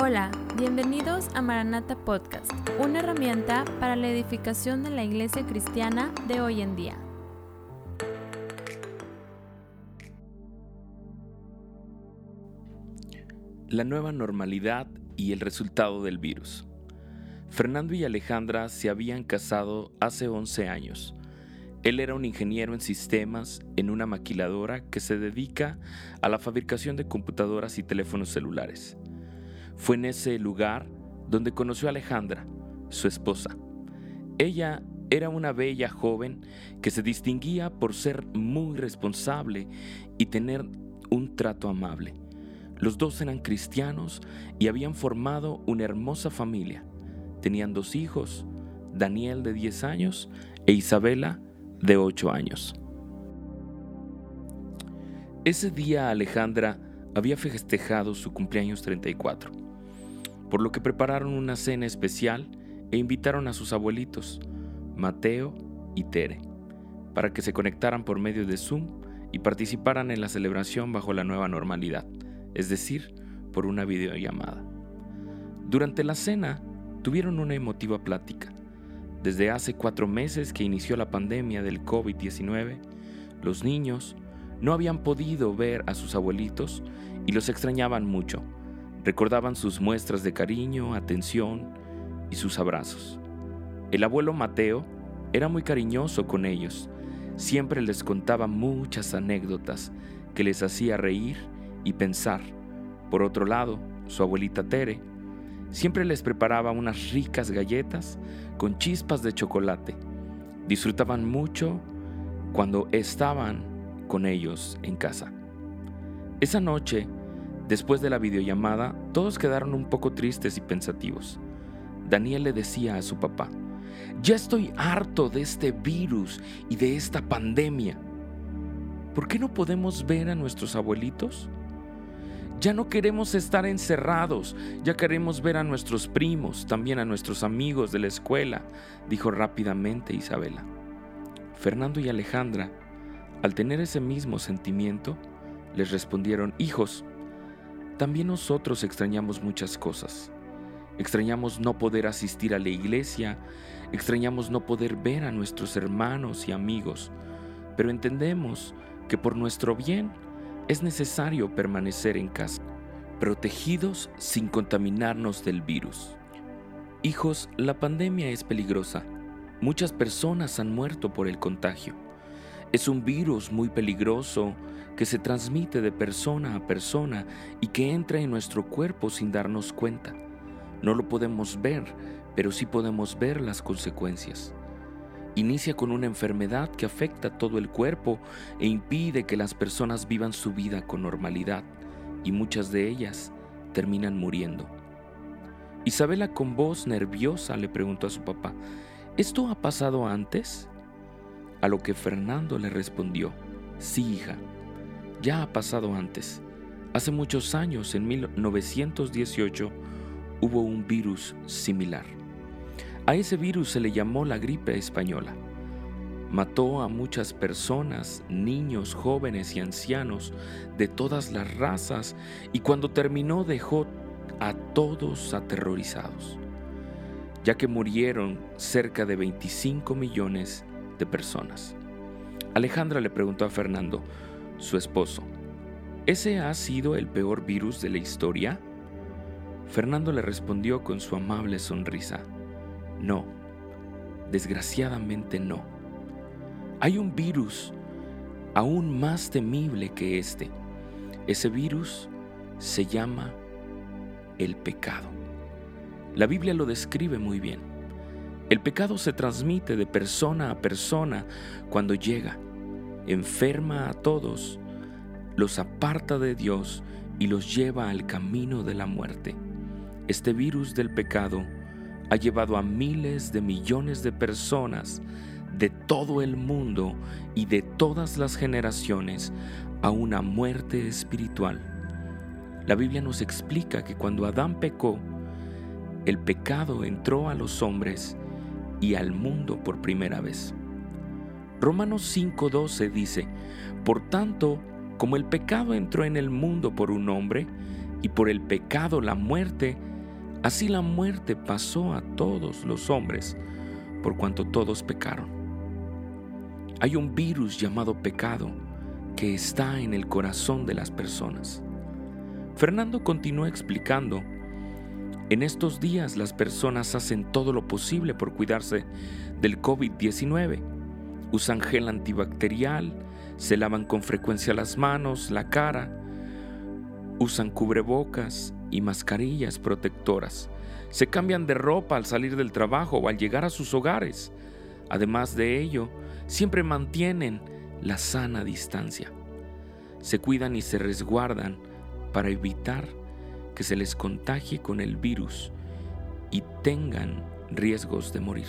Hola, bienvenidos a Maranata Podcast, una herramienta para la edificación de la iglesia cristiana de hoy en día. La nueva normalidad y el resultado del virus. Fernando y Alejandra se habían casado hace 11 años. Él era un ingeniero en sistemas en una maquiladora que se dedica a la fabricación de computadoras y teléfonos celulares. Fue en ese lugar donde conoció a Alejandra, su esposa. Ella era una bella joven que se distinguía por ser muy responsable y tener un trato amable. Los dos eran cristianos y habían formado una hermosa familia. Tenían dos hijos, Daniel de 10 años e Isabela de 8 años. Ese día Alejandra había festejado su cumpleaños 34 por lo que prepararon una cena especial e invitaron a sus abuelitos, Mateo y Tere, para que se conectaran por medio de Zoom y participaran en la celebración bajo la nueva normalidad, es decir, por una videollamada. Durante la cena tuvieron una emotiva plática. Desde hace cuatro meses que inició la pandemia del COVID-19, los niños no habían podido ver a sus abuelitos y los extrañaban mucho Recordaban sus muestras de cariño, atención y sus abrazos. El abuelo Mateo era muy cariñoso con ellos. Siempre les contaba muchas anécdotas que les hacía reír y pensar. Por otro lado, su abuelita Tere siempre les preparaba unas ricas galletas con chispas de chocolate. Disfrutaban mucho cuando estaban con ellos en casa. Esa noche, Después de la videollamada, todos quedaron un poco tristes y pensativos. Daniel le decía a su papá, ya estoy harto de este virus y de esta pandemia. ¿Por qué no podemos ver a nuestros abuelitos? Ya no queremos estar encerrados, ya queremos ver a nuestros primos, también a nuestros amigos de la escuela, dijo rápidamente Isabela. Fernando y Alejandra, al tener ese mismo sentimiento, les respondieron, hijos, también nosotros extrañamos muchas cosas. Extrañamos no poder asistir a la iglesia, extrañamos no poder ver a nuestros hermanos y amigos, pero entendemos que por nuestro bien es necesario permanecer en casa, protegidos sin contaminarnos del virus. Hijos, la pandemia es peligrosa. Muchas personas han muerto por el contagio. Es un virus muy peligroso que se transmite de persona a persona y que entra en nuestro cuerpo sin darnos cuenta. No lo podemos ver, pero sí podemos ver las consecuencias. Inicia con una enfermedad que afecta todo el cuerpo e impide que las personas vivan su vida con normalidad, y muchas de ellas terminan muriendo. Isabela con voz nerviosa le preguntó a su papá, ¿esto ha pasado antes? A lo que Fernando le respondió, sí hija, ya ha pasado antes. Hace muchos años, en 1918, hubo un virus similar. A ese virus se le llamó la gripe española. Mató a muchas personas, niños, jóvenes y ancianos de todas las razas y cuando terminó dejó a todos aterrorizados, ya que murieron cerca de 25 millones personas. Alejandra le preguntó a Fernando, su esposo, ¿ese ha sido el peor virus de la historia? Fernando le respondió con su amable sonrisa, no, desgraciadamente no. Hay un virus aún más temible que este. Ese virus se llama el pecado. La Biblia lo describe muy bien. El pecado se transmite de persona a persona cuando llega, enferma a todos, los aparta de Dios y los lleva al camino de la muerte. Este virus del pecado ha llevado a miles de millones de personas de todo el mundo y de todas las generaciones a una muerte espiritual. La Biblia nos explica que cuando Adán pecó, el pecado entró a los hombres y al mundo por primera vez. Romanos 5:12 dice, Por tanto, como el pecado entró en el mundo por un hombre, y por el pecado la muerte, así la muerte pasó a todos los hombres, por cuanto todos pecaron. Hay un virus llamado pecado que está en el corazón de las personas. Fernando continúa explicando, en estos días las personas hacen todo lo posible por cuidarse del COVID-19. Usan gel antibacterial, se lavan con frecuencia las manos, la cara, usan cubrebocas y mascarillas protectoras. Se cambian de ropa al salir del trabajo o al llegar a sus hogares. Además de ello, siempre mantienen la sana distancia. Se cuidan y se resguardan para evitar que se les contagie con el virus y tengan riesgos de morir.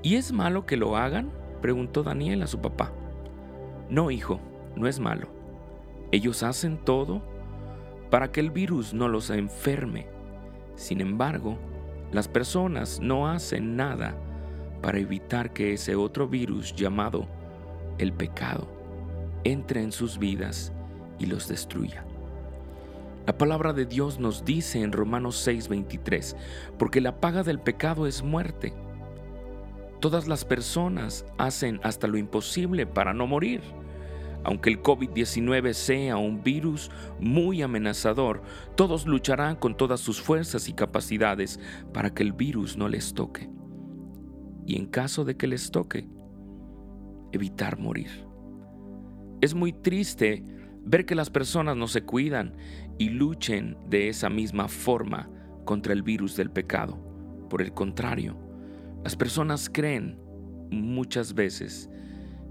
¿Y es malo que lo hagan? preguntó Daniel a su papá. No, hijo, no es malo. Ellos hacen todo para que el virus no los enferme. Sin embargo, las personas no hacen nada para evitar que ese otro virus llamado el pecado entre en sus vidas y los destruya. La palabra de Dios nos dice en Romanos 6:23, porque la paga del pecado es muerte. Todas las personas hacen hasta lo imposible para no morir. Aunque el COVID-19 sea un virus muy amenazador, todos lucharán con todas sus fuerzas y capacidades para que el virus no les toque. Y en caso de que les toque, evitar morir. Es muy triste ver que las personas no se cuidan y luchen de esa misma forma contra el virus del pecado. Por el contrario, las personas creen muchas veces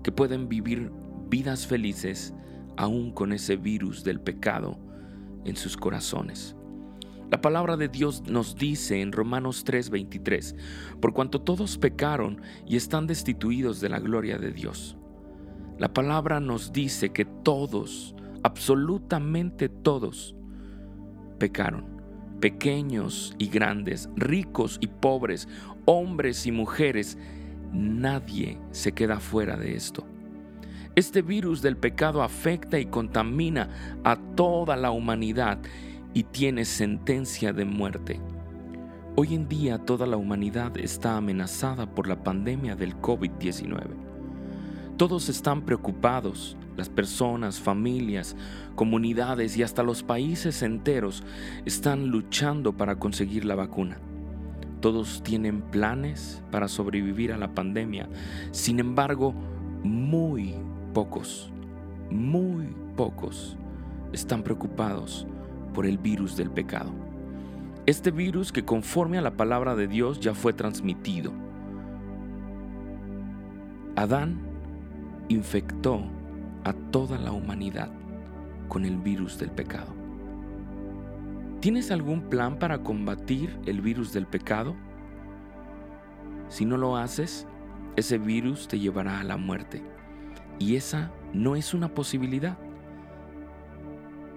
que pueden vivir vidas felices aún con ese virus del pecado en sus corazones. La palabra de Dios nos dice en Romanos 3:23, por cuanto todos pecaron y están destituidos de la gloria de Dios. La palabra nos dice que todos, absolutamente todos, pecaron, pequeños y grandes, ricos y pobres, hombres y mujeres, nadie se queda fuera de esto. Este virus del pecado afecta y contamina a toda la humanidad y tiene sentencia de muerte. Hoy en día toda la humanidad está amenazada por la pandemia del COVID-19. Todos están preocupados, las personas, familias, comunidades y hasta los países enteros están luchando para conseguir la vacuna. Todos tienen planes para sobrevivir a la pandemia. Sin embargo, muy pocos, muy pocos están preocupados por el virus del pecado. Este virus que conforme a la palabra de Dios ya fue transmitido. Adán infectó a toda la humanidad con el virus del pecado. ¿Tienes algún plan para combatir el virus del pecado? Si no lo haces, ese virus te llevará a la muerte. Y esa no es una posibilidad,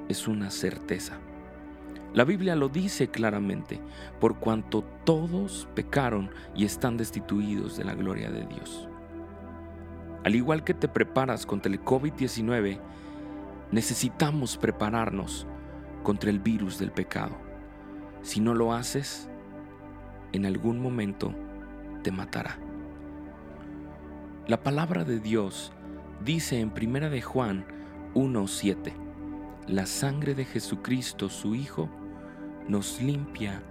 es una certeza. La Biblia lo dice claramente, por cuanto todos pecaron y están destituidos de la gloria de Dios. Al igual que te preparas contra el COVID-19, necesitamos prepararnos contra el virus del pecado. Si no lo haces, en algún momento te matará. La palabra de Dios dice en 1 de Juan 1:7, la sangre de Jesucristo, su Hijo, nos limpia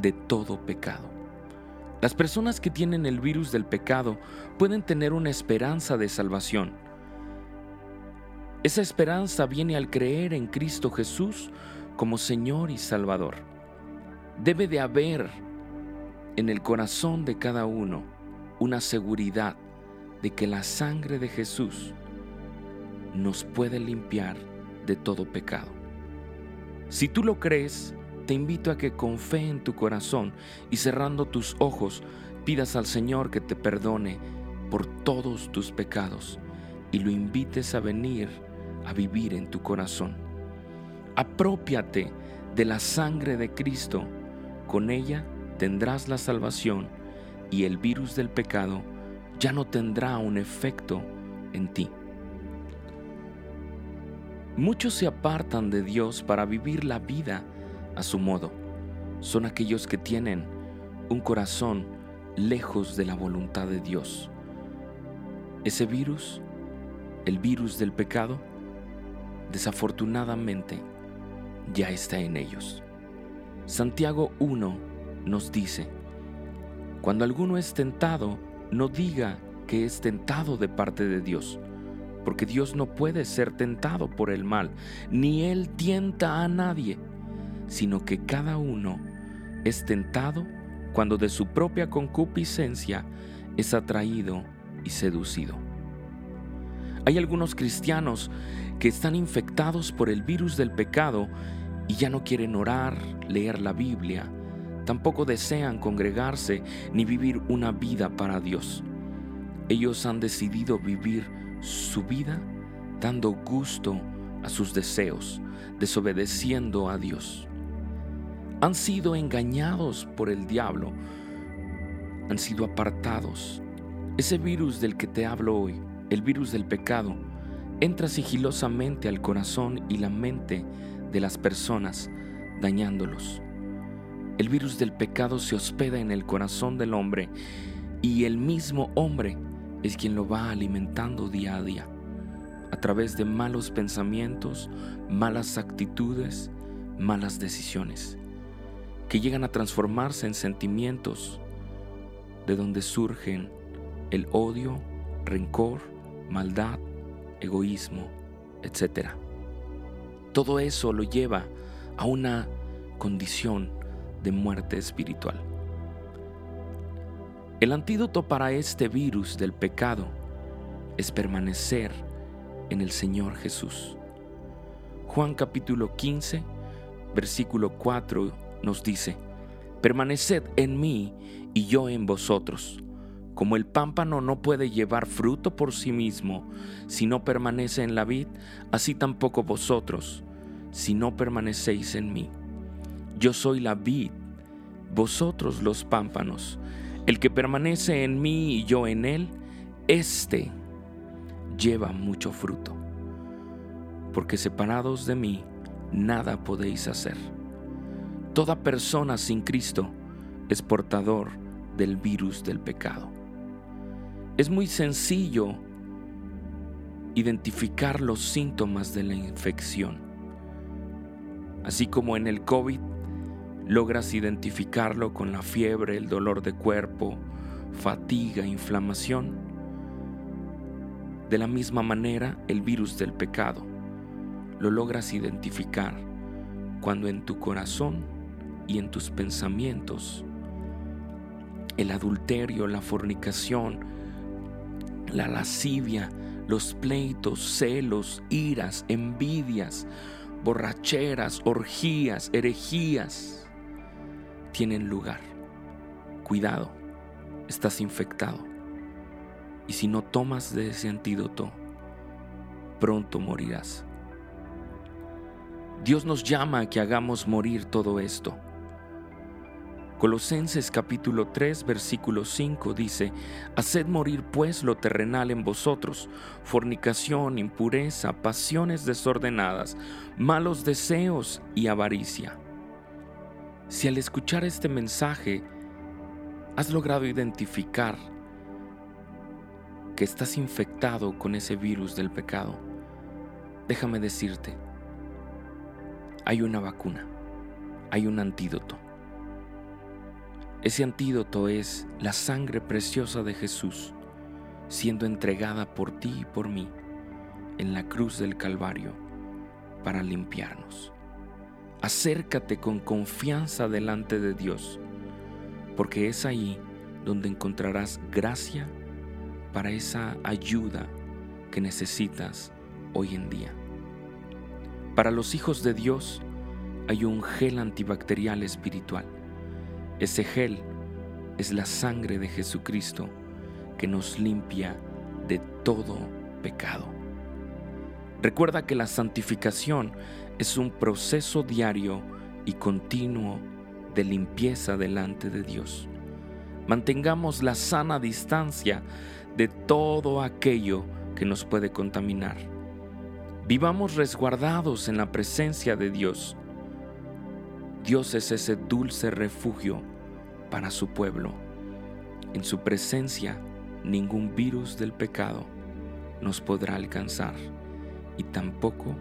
de todo pecado. Las personas que tienen el virus del pecado pueden tener una esperanza de salvación. Esa esperanza viene al creer en Cristo Jesús como Señor y Salvador. Debe de haber en el corazón de cada uno una seguridad de que la sangre de Jesús nos puede limpiar de todo pecado. Si tú lo crees, te invito a que con fe en tu corazón y cerrando tus ojos pidas al Señor que te perdone por todos tus pecados y lo invites a venir a vivir en tu corazón. Apropiate de la sangre de Cristo, con ella tendrás la salvación y el virus del pecado ya no tendrá un efecto en ti. Muchos se apartan de Dios para vivir la vida a su modo. Son aquellos que tienen un corazón lejos de la voluntad de Dios. Ese virus, el virus del pecado, desafortunadamente ya está en ellos. Santiago 1 nos dice, cuando alguno es tentado, no diga que es tentado de parte de Dios porque Dios no puede ser tentado por el mal, ni Él tienta a nadie, sino que cada uno es tentado cuando de su propia concupiscencia es atraído y seducido. Hay algunos cristianos que están infectados por el virus del pecado y ya no quieren orar, leer la Biblia, tampoco desean congregarse ni vivir una vida para Dios. Ellos han decidido vivir su vida dando gusto a sus deseos, desobedeciendo a Dios. Han sido engañados por el diablo, han sido apartados. Ese virus del que te hablo hoy, el virus del pecado, entra sigilosamente al corazón y la mente de las personas, dañándolos. El virus del pecado se hospeda en el corazón del hombre y el mismo hombre es quien lo va alimentando día a día, a través de malos pensamientos, malas actitudes, malas decisiones, que llegan a transformarse en sentimientos de donde surgen el odio, rencor, maldad, egoísmo, etc. Todo eso lo lleva a una condición de muerte espiritual. El antídoto para este virus del pecado es permanecer en el Señor Jesús. Juan capítulo 15, versículo 4 nos dice, Permaneced en mí y yo en vosotros. Como el pámpano no puede llevar fruto por sí mismo si no permanece en la vid, así tampoco vosotros, si no permanecéis en mí. Yo soy la vid, vosotros los pámpanos. El que permanece en mí y yo en él, éste lleva mucho fruto. Porque separados de mí, nada podéis hacer. Toda persona sin Cristo es portador del virus del pecado. Es muy sencillo identificar los síntomas de la infección. Así como en el COVID logras identificarlo con la fiebre, el dolor de cuerpo, fatiga, inflamación. De la misma manera, el virus del pecado lo logras identificar cuando en tu corazón y en tus pensamientos el adulterio, la fornicación, la lascivia, los pleitos, celos, iras, envidias, borracheras, orgías, herejías, tienen lugar. Cuidado, estás infectado. Y si no tomas de ese antídoto, pronto morirás. Dios nos llama a que hagamos morir todo esto. Colosenses capítulo 3 versículo 5 dice, Haced morir pues lo terrenal en vosotros, fornicación, impureza, pasiones desordenadas, malos deseos y avaricia si al escuchar este mensaje has logrado identificar que estás infectado con ese virus del pecado, déjame decirte, hay una vacuna, hay un antídoto. Ese antídoto es la sangre preciosa de Jesús siendo entregada por ti y por mí en la cruz del Calvario para limpiarnos acércate con confianza delante de Dios, porque es ahí donde encontrarás gracia para esa ayuda que necesitas hoy en día. Para los hijos de Dios hay un gel antibacterial espiritual. Ese gel es la sangre de Jesucristo que nos limpia de todo pecado. Recuerda que la santificación es un proceso diario y continuo de limpieza delante de Dios. Mantengamos la sana distancia de todo aquello que nos puede contaminar. Vivamos resguardados en la presencia de Dios. Dios es ese dulce refugio para su pueblo. En su presencia ningún virus del pecado nos podrá alcanzar y tampoco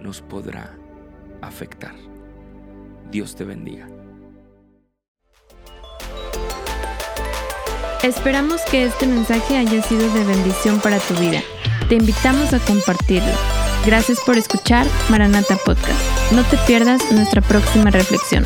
nos podrá afectar. Dios te bendiga. Esperamos que este mensaje haya sido de bendición para tu vida. Te invitamos a compartirlo. Gracias por escuchar Maranata Podcast. No te pierdas nuestra próxima reflexión.